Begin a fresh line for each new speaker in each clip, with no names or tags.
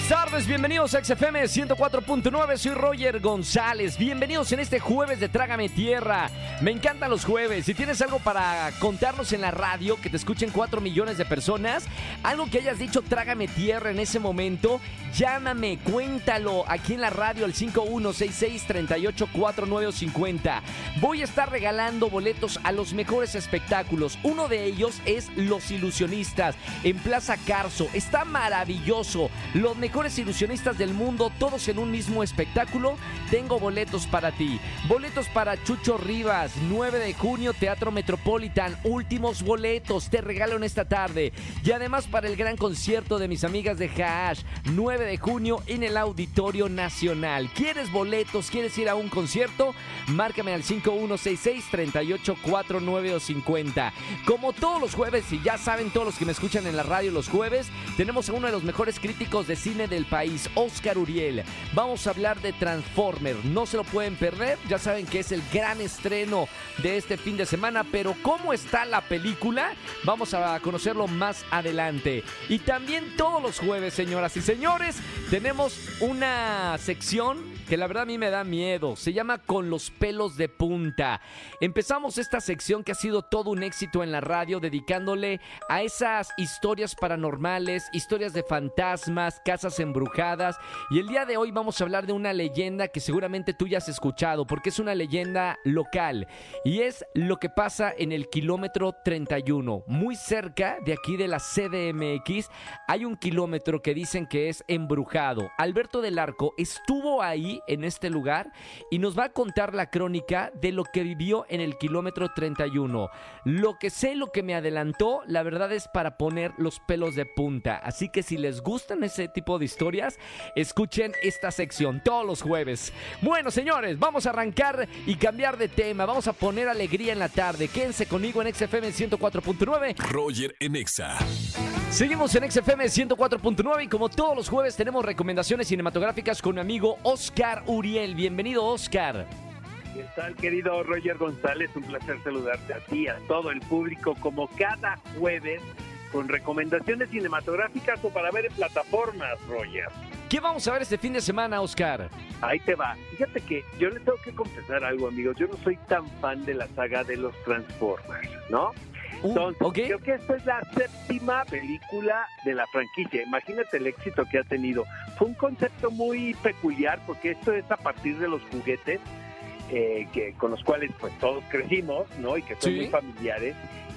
Buenas tardes, bienvenidos a XFM 104.9, soy Roger González, bienvenidos en este jueves de Trágame Tierra, me encantan los jueves, si tienes algo para contarnos en la radio, que te escuchen 4 millones de personas, algo que hayas dicho Trágame Tierra en ese momento, llámame, cuéntalo aquí en la radio al 5166-384950, voy a estar regalando boletos a los mejores espectáculos, uno de ellos es Los Ilusionistas en Plaza Carso, está maravilloso, los mejores ilusionistas del mundo, todos en un mismo espectáculo. Tengo boletos para ti. Boletos para Chucho Rivas, 9 de junio, Teatro Metropolitan. Últimos boletos, te regalo en esta tarde. Y además para el gran concierto de mis amigas de Hash, 9 de junio en el Auditorio Nacional. ¿Quieres boletos? ¿Quieres ir a un concierto? Márcame al 5166-3849 o 50. Como todos los jueves, y ya saben todos los que me escuchan en la radio los jueves, tenemos a uno de los mejores críticos de cine del país, Oscar Uriel. Vamos a hablar de Transformer. No se lo pueden perder. Ya saben que es el gran estreno de este fin de semana. Pero ¿cómo está la película? Vamos a conocerlo más adelante. Y también todos los jueves, señoras y señores, tenemos una sección que la verdad a mí me da miedo. Se llama Con los pelos de punta. Empezamos esta sección que ha sido todo un éxito en la radio, dedicándole a esas historias paranormales, historias de fantasmas, casas embrujadas. Y el día de hoy vamos a hablar de una leyenda que seguramente tú ya has escuchado, porque es una leyenda local. Y es lo que pasa en el kilómetro 31, muy cerca de aquí de la CDMX. Hay un kilómetro que dicen que es embrujado. Alberto del Arco estuvo ahí en este lugar y nos va a contar la crónica de lo que vivió en el kilómetro 31. Lo que sé, lo que me adelantó, la verdad es para poner los pelos de punta. Así que si les gustan ese tipo de historias, escuchen esta sección todos los jueves. Bueno, señores, vamos a arrancar y cambiar de tema. Vamos a poner alegría en la tarde. Quédense conmigo en XFM 104.9.
Roger en Exa.
Seguimos en XFM 104.9 y como todos los jueves tenemos recomendaciones cinematográficas con mi amigo Oscar Uriel. Bienvenido, Oscar.
¿Qué tal, querido Roger González? Un placer saludarte a ti, a todo el público, como cada jueves, con recomendaciones cinematográficas o para ver en plataformas, Roger.
¿Qué vamos a ver este fin de semana, Oscar?
Ahí te va. Fíjate que yo les tengo que confesar algo, amigos. Yo no soy tan fan de la saga de los Transformers, ¿no?
Uh,
Entonces, creo que esta es la séptima película de la franquicia. Imagínate el éxito que ha tenido. Fue un concepto muy peculiar porque esto es a partir de los juguetes eh, que con los cuales pues todos crecimos, ¿no? Y que son
Sí.
muy familiares.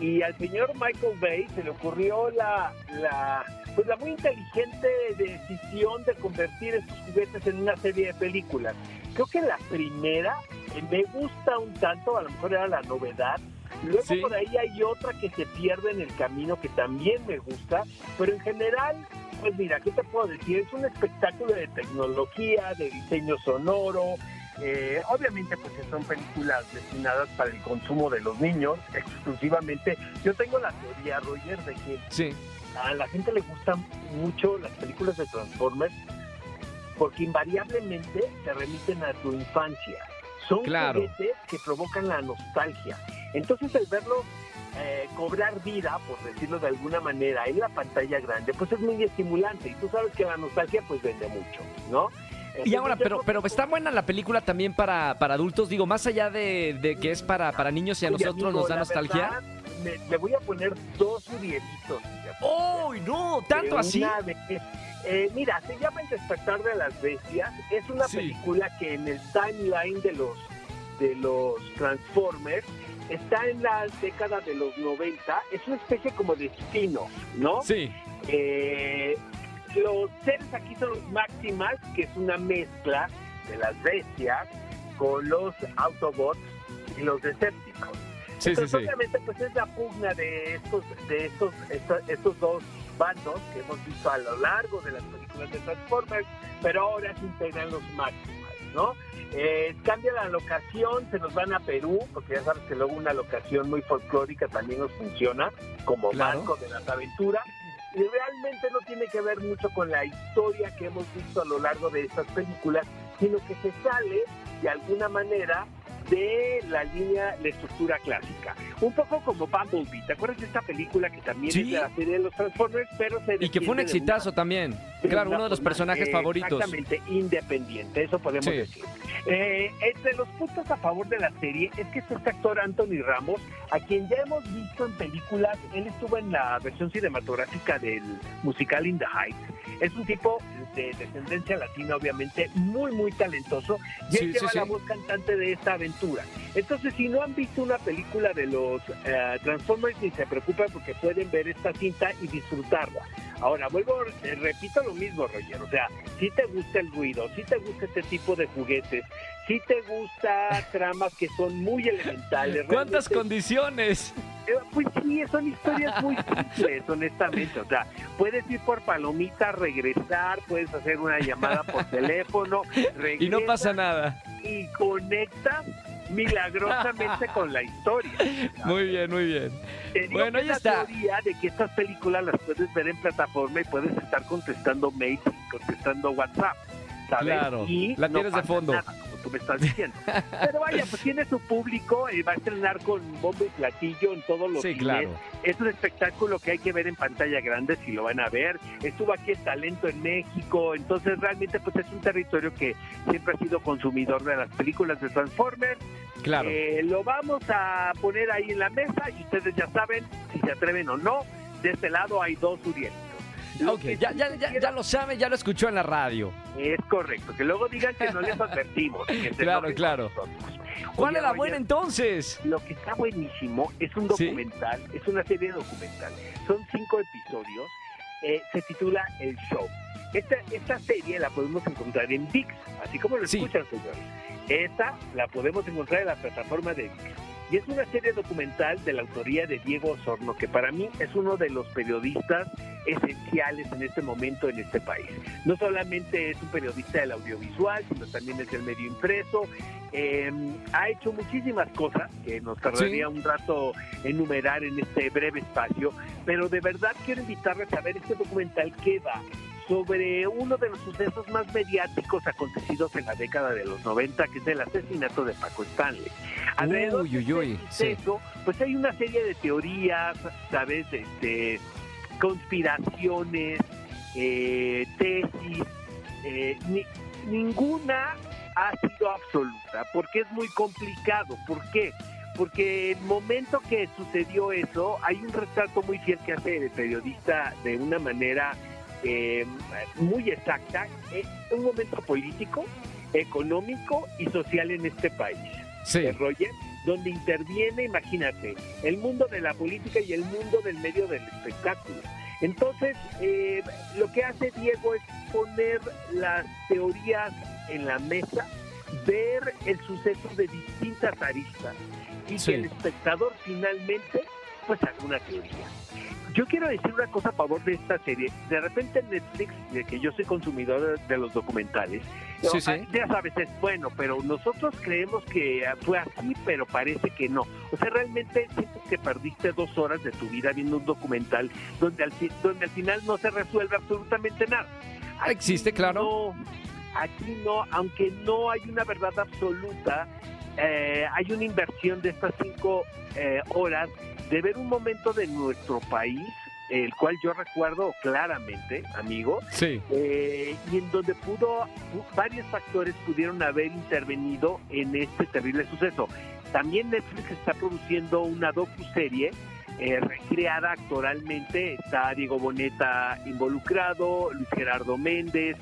Y al señor Michael Bay se le ocurrió la, la, pues la muy inteligente decisión de convertir estos juguetes en una serie de películas. Creo que la primera eh, me gusta un tanto, a lo mejor era la novedad. Luego
Sí.
por ahí hay otra que se pierde en el camino que también me gusta, pero en general, pues mira, ¿qué te puedo decir? Es un espectáculo de tecnología, de diseño sonoro, eh, obviamente, pues son películas destinadas para el consumo de los niños exclusivamente. Yo tengo la teoría, Roger, de que
Sí.
a la gente le gustan mucho las películas de Transformers porque invariablemente te remiten a tu infancia. Son
Claro.
juguetes que provocan la nostalgia. Entonces, el verlo eh, cobrar vida, por decirlo de alguna manera, en la pantalla grande, pues es muy estimulante. Y tú sabes que la nostalgia, pues vende mucho, ¿no?
Y ahora, pero, pero está buena la película también para, para adultos, digo, más allá de, de que es para, para niños y a
Oye,
nosotros
amigo,
nos da nostalgia.
verdad, me, le voy a poner dos Urielitos.
¡Uy, no! ¿Tanto así?
eh, mira, se llama El despertar de las bestias. Es una
Sí.
película que en el timeline de los de los Transformers está en la década de los 90. Es una especie como de spin-off, ¿no?
Sí.
Eh, los seres aquí son los Maximals, que es una mezcla de las bestias con los Autobots y los Decepticons.
Sí, sí,
Entonces,
sí.
obviamente, pues es la pugna de estos, de estos, esta- estos dos bandos que hemos visto a lo largo de las películas de Transformers, pero ahora se integran los Maximals, ¿no? Eh, cambia la locación, se nos van a Perú, porque ya sabes que luego una locación muy folclórica también nos funciona como
Claro.
marco de las aventuras. Y realmente no tiene que ver mucho con la historia que hemos visto a lo largo de estas películas, sino que se sale de alguna manera de la línea, de estructura clásica. Un poco como Bumblebee. ¿Te acuerdas de esta película que también
Sí.
es de la serie de los Transformers, pero se
Y que fue un exitazo
una-
también. Claro, uno de los personajes favoritos.
Exactamente, independiente, eso podemos
Sí.
decir. Eh, entre los puntos a favor de la serie es que está este actor Anthony Ramos, a quien ya hemos visto en películas, él estuvo en la versión cinematográfica del musical In the Heights. Es un tipo de descendencia latina, obviamente, muy, muy talentoso, y él
Sí,
lleva
sí,
la voz cantante de esta aventura. Entonces, si no han visto una película de los eh, Transformers, ni se preocupen porque pueden ver esta cinta y disfrutarla. Ahora, vuelvo, eh, repito lo mismo, Roger. O sea, si te gusta el ruido, si te gusta este tipo de juguetes, si te gusta tramas que son muy elementales.
¿Cuántas
realmente-
condiciones?
eh, Pues sí, son historias muy simples, honestamente. O sea, puedes ir por palomitas, regresar, puedes hacer una llamada por teléfono,
Y no pasa nada.
y conectas milagrosamente con la historia.
Muy bien, muy bien.
Te digo
Bueno,
que
ahí está.
teoría de que estas películas las puedes ver en plataforma y puedes estar contestando mails y contestando WhatsApp. ¿sabes?
Claro,
Y
la
no
tienes de fondo.
nada, como tú me estás diciendo. Pero vaya, pues tiene su público, eh, va a estrenar con bombo y platillo en todos los
Sí,
cines.
claro.
Es un espectáculo que hay que ver en pantalla grande si lo van a ver. Estuvo aquí el talento en México, entonces realmente pues es un territorio que siempre ha sido consumidor de las películas de Transformers.
Claro.
Eh, lo vamos a poner ahí en la mesa y ustedes ya saben si se atreven o no. De este lado hay dos Urielitos.
Ok, ya, ya, ya, ya lo sabe, ya lo escuchó en la radio.
Es correcto, que luego digan que no les advertimos. que
Claro, claro. ¿Cuál
Oye,
es la buena entonces?
Lo que está buenísimo es un
¿Sí?
documental, es una serie documental. Son cinco episodios. eh, se titula El Show. Esta, esta serie la podemos encontrar en VIX, así como lo
Sí.
escuchan, señores. Esta la podemos encontrar en la plataforma de VIX. Y es una serie documental de la autoría de Diego Osorno, que para mí es uno de los periodistas esenciales en este momento en este país. No solamente es un periodista del audiovisual, sino también es del medio impreso. Eh, ha hecho muchísimas cosas que nos tardaría un rato enumerar en este breve espacio, pero de verdad quiero invitarles a ver este documental que va sobre uno de los sucesos más mediáticos acontecidos en la década de los 90, que es el asesinato de Paco Stanley. Alrededor
Uy, uy,
de este
sí.
suceso, pues hay una serie de teorías, ¿sabes? Este, conspiraciones, eh, tesis, eh, ni- ninguna ha sido absoluta, porque es muy complicado. ¿Por qué? Porque el momento que sucedió eso, hay un retrato muy fiel que hace el periodista de una manera eh, muy exacta, es un momento político, económico y social en este país.
Sí.
Eh, Roger, donde interviene, imagínate, el mundo de la política y el mundo del medio del espectáculo. Entonces, eh, lo que hace Diego es poner las teorías en la mesa, ver el suceso de distintas aristas y
Sí.
que el espectador finalmente pues haga una teoría. Yo quiero decir una cosa a favor de esta serie. De repente en Netflix, de que yo soy consumidor de los documentales,
Sí, sí.
ya sabes, es bueno, pero nosotros creemos que fue así, pero parece que no. O sea, realmente sientes que perdiste dos horas de tu vida viendo un documental donde al, donde al final no se resuelve absolutamente nada. Aquí
Existe, claro.
no, aquí no, aunque no hay una verdad absoluta, eh, hay una inversión de estas cinco eh, horas de ver un momento de nuestro país, el cual yo recuerdo claramente, amigo,
Sí.
eh, y en donde pudo, pu- varios factores pudieron haber intervenido en este terrible suceso. También Netflix está produciendo una docuserie eh, recreada actoralmente, está Diego Boneta involucrado, Luis Gerardo Méndez,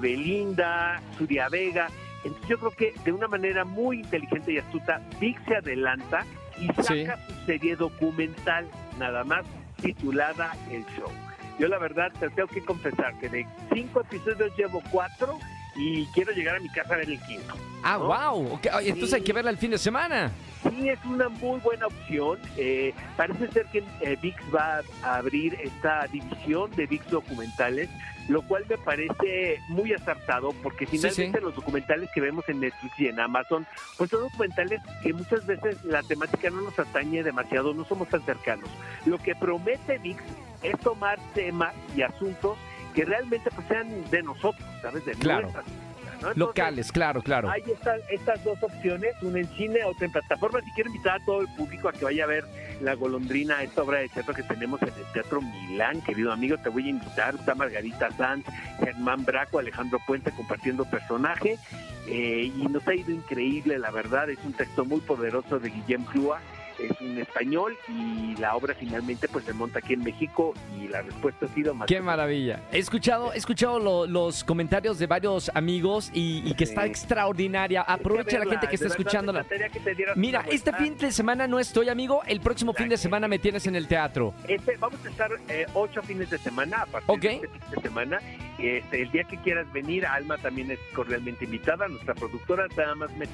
Belinda, Suria Vega. Entonces yo creo que de una manera muy inteligente y astuta, VIX se adelanta y saca
Sí.
su serie documental, nada más, titulada El Show. Yo la verdad te tengo que confesar que de cinco episodios llevo cuatro y quiero llegar a mi casa a ver el quinto.
Ah,
¿no?
wow. Entonces hay que verla el fin de semana.
Sí, es una muy buena opción. Eh, parece ser que eh, VIX va a abrir esta división de VIX documentales, lo cual me parece muy acertado porque
Sí,
finalmente
sí.
los documentales que vemos en Netflix y en Amazon, pues son documentales que muchas veces la temática no nos atañe demasiado, no somos tan cercanos. Lo que promete VIX es tomar temas y asuntos que realmente pues sean de nosotros, ¿sabes? De
Claro. Locales, claro, claro.
Hay estas, estas dos opciones, una en cine, otra en plataforma. Si quiero invitar a todo el público a que vaya a ver La Golondrina, esta obra de teatro que tenemos en el Teatro Milán, querido amigo, te voy a invitar. Está Margarita Sanz, Germán Braco, Alejandro Puente compartiendo personaje. eh, y nos ha ido increíble, la verdad. Es un texto muy poderoso de Guillem Clua. Es un español y la obra finalmente pues se monta aquí en México y la respuesta ha sido más
Qué maravilla. He escuchado, he escuchado lo- los comentarios de varios amigos y, y que está
Sí.
extraordinaria. Aprovecha la gente que está escuchándola. Mira, este fin de semana no estoy, amigo. El próximo fin de semana me tienes en el teatro.
Este, vamos a estar eh, ocho fines de semana a partir de este fin de semana. Este, el día que quieras venir, Alma también es cordialmente invitada, nuestra productora, nada más me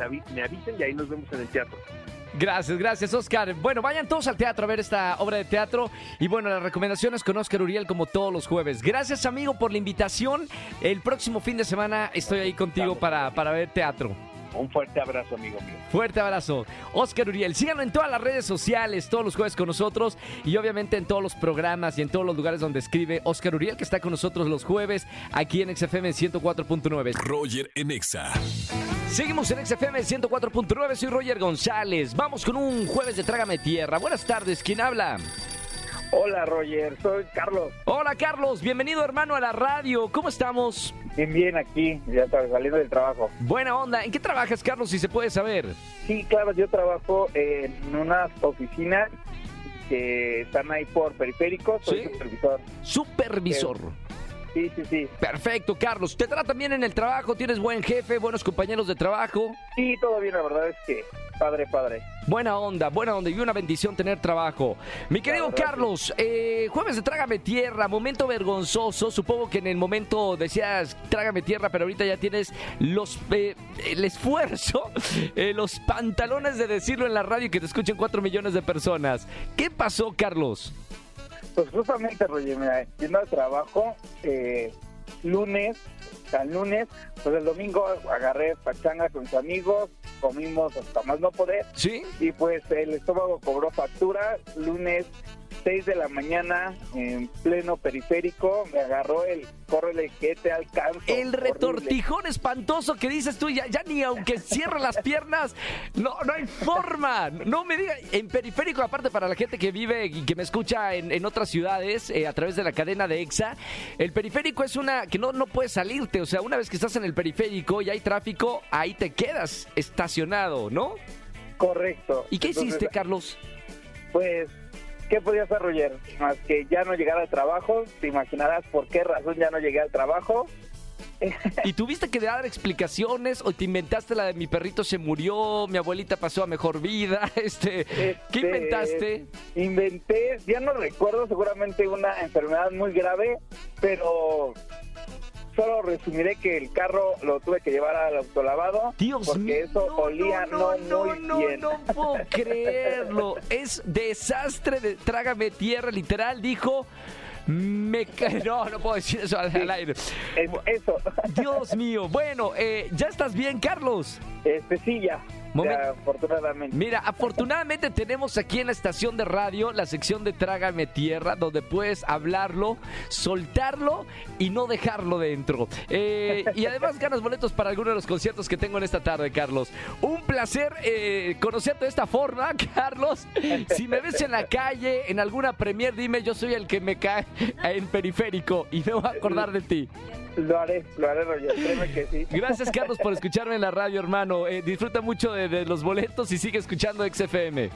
avisen y ahí nos vemos en el teatro.
Gracias, gracias, Oscar. Bueno, vayan todos al teatro a ver esta obra de teatro. Y bueno, las recomendaciones con Oscar Uriel como todos los jueves. Gracias, amigo, por la invitación. El próximo fin de semana estoy ahí contigo para, para ver teatro.
Un fuerte abrazo, amigo mío.
Fuerte abrazo. Oscar Uriel, síganlo en todas las redes sociales, todos los jueves con nosotros y obviamente en todos los programas y en todos los lugares donde escribe Oscar Uriel, que está con nosotros los jueves aquí en XFM 104.9.
Roger en Exa.
Seguimos en XFM 104.9, soy Roger González. Vamos con un jueves de Trágame Tierra. Buenas tardes, ¿quién habla?
Hola, Roger, soy Carlos.
Hola Carlos, bienvenido hermano a la radio. ¿Cómo estamos?
Bien, bien, aquí, ya está saliendo del trabajo.
Buena onda. ¿En qué trabajas, Carlos, si se puede saber?
Sí, claro, yo trabajo en unas oficinas que están ahí por periféricos, soy
Sí.
supervisor.
Supervisor.
Sí, sí, sí.
Perfecto, Carlos. ¿Te tratan bien en el trabajo? ¿Tienes buen jefe? ¿Buenos compañeros de trabajo?
Sí, todo bien, la verdad es que padre, padre.
Buena onda, buena onda y una bendición tener trabajo. Mi querido
verdad,
Carlos, eh, jueves de Trágame Tierra, momento vergonzoso. Supongo que en el momento decías Trágame Tierra, pero ahorita ya tienes los eh, el esfuerzo, eh, los pantalones de decirlo en la radio y que te escuchen cuatro millones de personas. ¿Qué pasó, Carlos?
Pues justamente, Roger, mira, yendo al trabajo, eh, lunes, al lunes, pues el domingo agarré pachanga con mis amigos, comimos hasta más no poder,
¿Sí?
y pues el estómago cobró factura, lunes 6 de la mañana, en pleno periférico, me agarró el corre que te alcanzo.
El
horrible.
retortijón espantoso que dices tú, ya, ya ni aunque cierre las piernas, no, no hay forma. No me diga, en periférico, aparte para la gente que vive y que me escucha en, en otras ciudades eh, a través de la cadena de EXA, el periférico es una que no, no puedes salirte. O sea, una vez que estás en el periférico y hay tráfico, ahí te quedas estacionado, ¿no?
Correcto.
¿Y qué
Entonces,
hiciste, Carlos?
Pues, ¿qué podía hacer, Roger? Más que ya no llegar al trabajo. Te imaginarás por qué razón ya no llegué al trabajo.
¿Y tuviste que dar explicaciones o te inventaste la de mi perrito se murió, mi abuelita pasó a mejor vida? Este, ¿Qué
Este,
inventaste?
Inventé, ya no recuerdo, seguramente una enfermedad muy grave, pero solo resumiré que el carro lo tuve que llevar al autolavado.
Dios
porque
mío.
eso olía no, muy
no,
bien.
No puedo creerlo. Es desastre de trágame tierra, literal, dijo. Me No, no puedo decir eso al, al aire.
Es- eso.
Dios mío. Bueno, eh, ¿ya estás bien, Carlos?
Este sí, ya.
Momento.
Ya, afortunadamente.
Mira, afortunadamente tenemos aquí en la estación de radio la sección de Trágame Tierra, donde puedes hablarlo, soltarlo y no dejarlo dentro. Eh, y además ganas boletos para alguno de los conciertos que tengo en esta tarde, Carlos. Un placer eh, conocerte de esta forma, Carlos. Si me ves en la calle, en alguna premier, dime, yo soy el que me cae en periférico y me voy a acordar de ti.
Lo haré, lo haré, Roger. Créeme que sí.
Gracias, Carlos, por escucharme en la radio, hermano. Eh, disfruta mucho de, de los boletos y sigue escuchando XFM.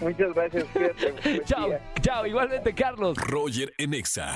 Muchas gracias. Cuídate.
Chao,
día.
chao, igualmente Carlos.
Roger en Exa.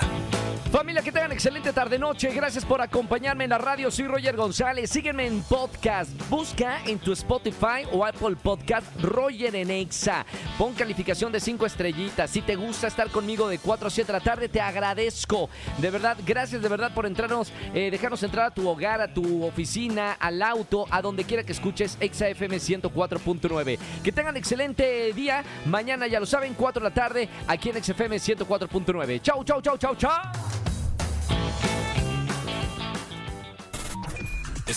Familia, que tengan excelente tarde-noche. Gracias por acompañarme en la radio. Soy Roger González. Sígueme en podcast. Busca en tu Spotify o Apple Podcast Roger en Exa. Pon calificación de 5 estrellitas. Si te gusta estar conmigo de 4 a 7 de la tarde, te agradezco. De verdad, gracias de verdad por entrarnos, eh, dejarnos entrar a tu hogar, a tu oficina, al auto, a donde quiera que escuches Exa FM 104.9. Que tengan excelente día. Mañana, ya lo saben, 4 de la tarde, aquí en XFM 104.9. Chau, chau, chau, chau, chau.